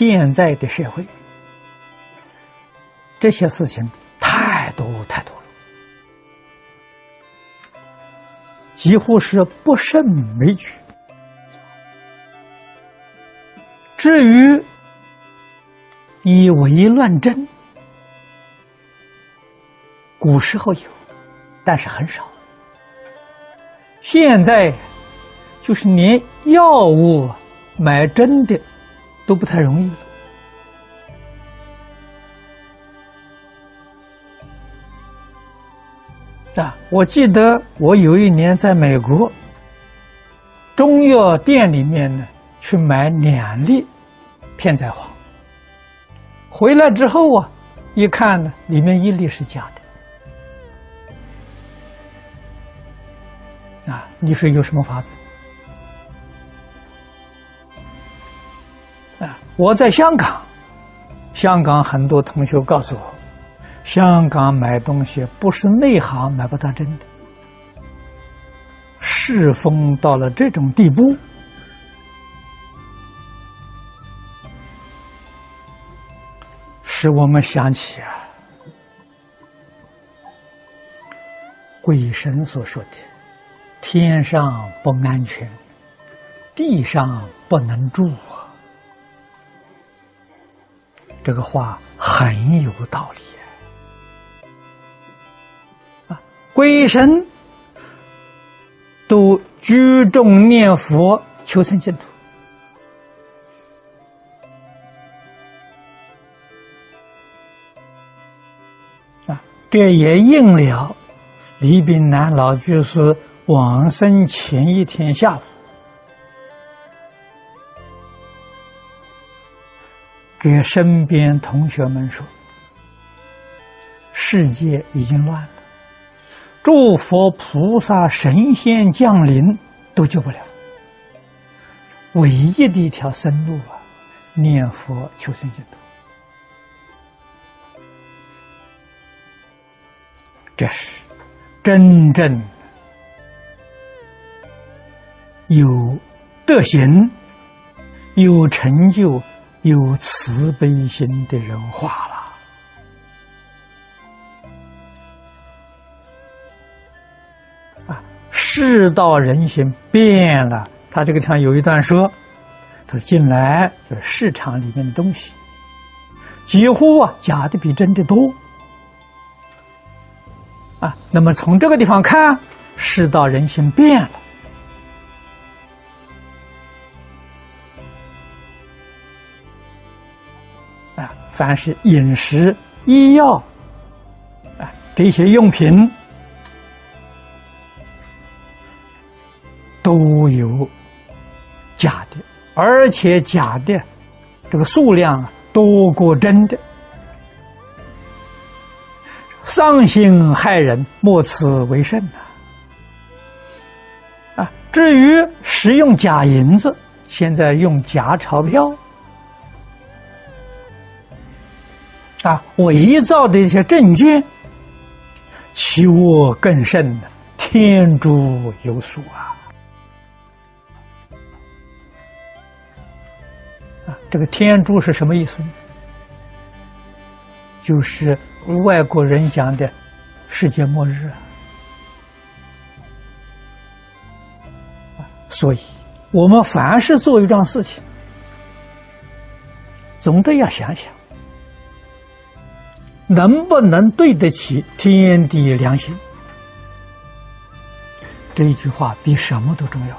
现在的社会，这些事情太多太多了，几乎是不胜枚举。至于以为乱真，古时候有，但是很少。现在就是连药物买真的。都不太容易啊！我记得我有一年在美国中药店里面呢，去买两粒片仔癀，回来之后啊，一看呢，里面一粒是假的啊！你说有什么法子？我在香港，香港很多同学告诉我，香港买东西不是内行买不到真的，世风到了这种地步，使我们想起啊，鬼神所说的“天上不安全，地上不能住”。啊这个话很有道理啊！鬼神都居中念佛求生净土啊！这也应了李炳南老居士往生前一天下午。给身边同学们说：“世界已经乱了，诸佛菩萨、神仙降临都救不了。唯一的一条生路啊，念佛求生净土。这是真正有德行、有成就。”有慈悲心的人话了啊！世道人心变了，他这个地方有一段说：“他说进来就是市场里面的东西，几乎啊假的比真的多啊。那么从这个地方看，世道人心变了。”凡是饮食、医药啊这些用品，都有假的，而且假的这个数量多过真的，伤心害人，莫此为甚呐！啊，至于使用假银子，现在用假钞票。啊，伪造的一些证据，其恶更甚，天诛有数啊！啊，这个天诛是什么意思？就是外国人讲的世界末日啊！所以，我们凡是做一桩事情，总得要想想。能不能对得起天地良心？这一句话比什么都重要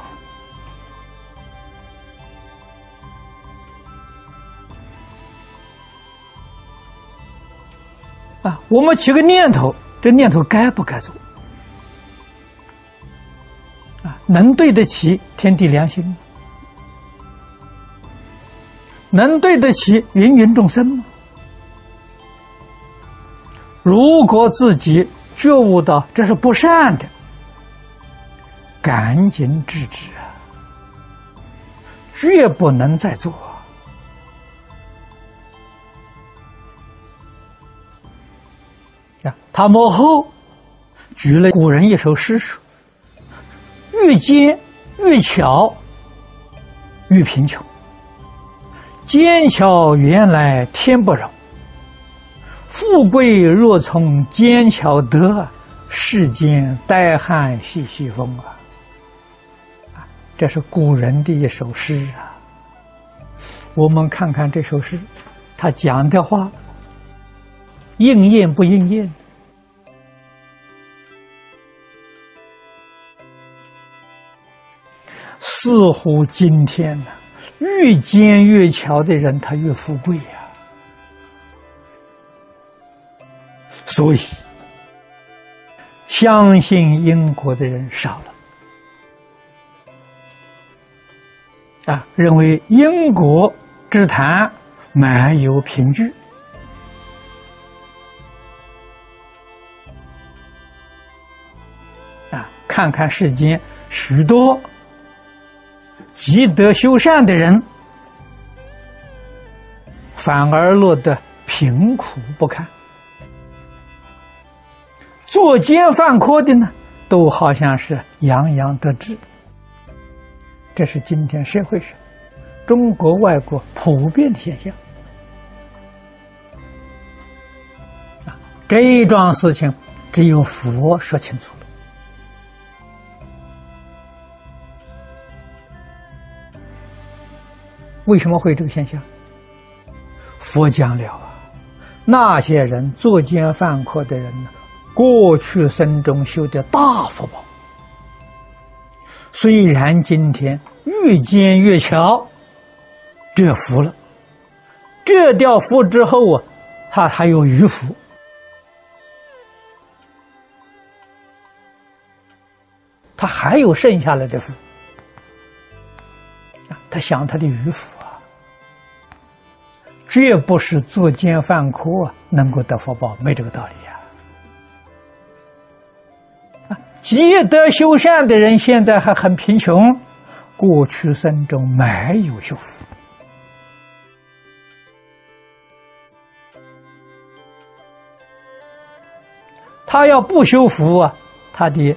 啊！我们起个念头，这念头该不该做？啊，能对得起天地良心吗？能对得起芸芸众生吗？如果自己觉悟到这是不善的，赶紧制止啊！绝不能再做啊！他幕后举了古人一首诗说：“越奸越巧，越贫穷；奸巧原来天不容，富贵若从奸巧得，世间呆汉习习风啊！这是古人的一首诗啊。我们看看这首诗，他讲的话应验不应验？似乎今天呢，越奸越巧的人，他越富贵呀。所以，相信因果的人少了。啊，认为因果之谈满有凭据。啊，看看世间许多。积德修善的人，反而落得贫苦不堪；作奸犯科的呢，都好像是洋洋得志。这是今天社会上中国、外国普遍的现象。啊，这一桩事情，只有佛说清楚了。为什么会有这个现象？佛讲了啊，那些人作奸犯科的人呢，过去生中修的大福报，虽然今天越奸越巧，这福了，这掉福之后啊，他还有余福，他还有剩下来的福。他想他的渔夫啊，绝不是作奸犯科啊能够得福报，没这个道理。积德修善的人现在还很贫穷，过去生中没有修福，他要不修福啊，他的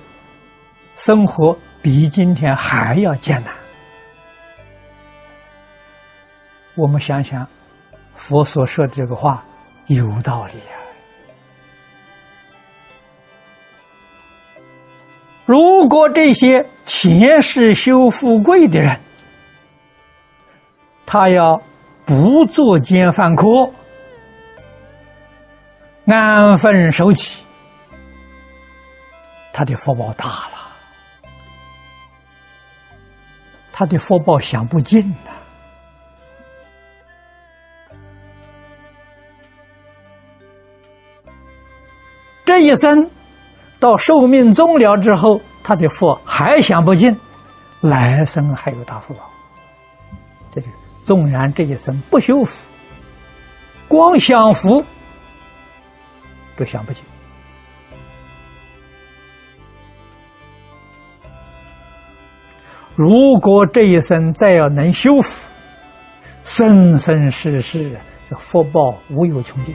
生活比今天还要艰难。我们想想，佛所说的这个话有道理如果这些前世修富贵的人，他要不作奸犯科，安分守己，他的福报大了，他的福报享不尽呐。这一生到寿命终了之后，他的福还享不尽，来生还有大福报。这就纵然这一生不修福，光享福都享不尽。如果这一生再要能修福，生生世世这福报无有穷尽。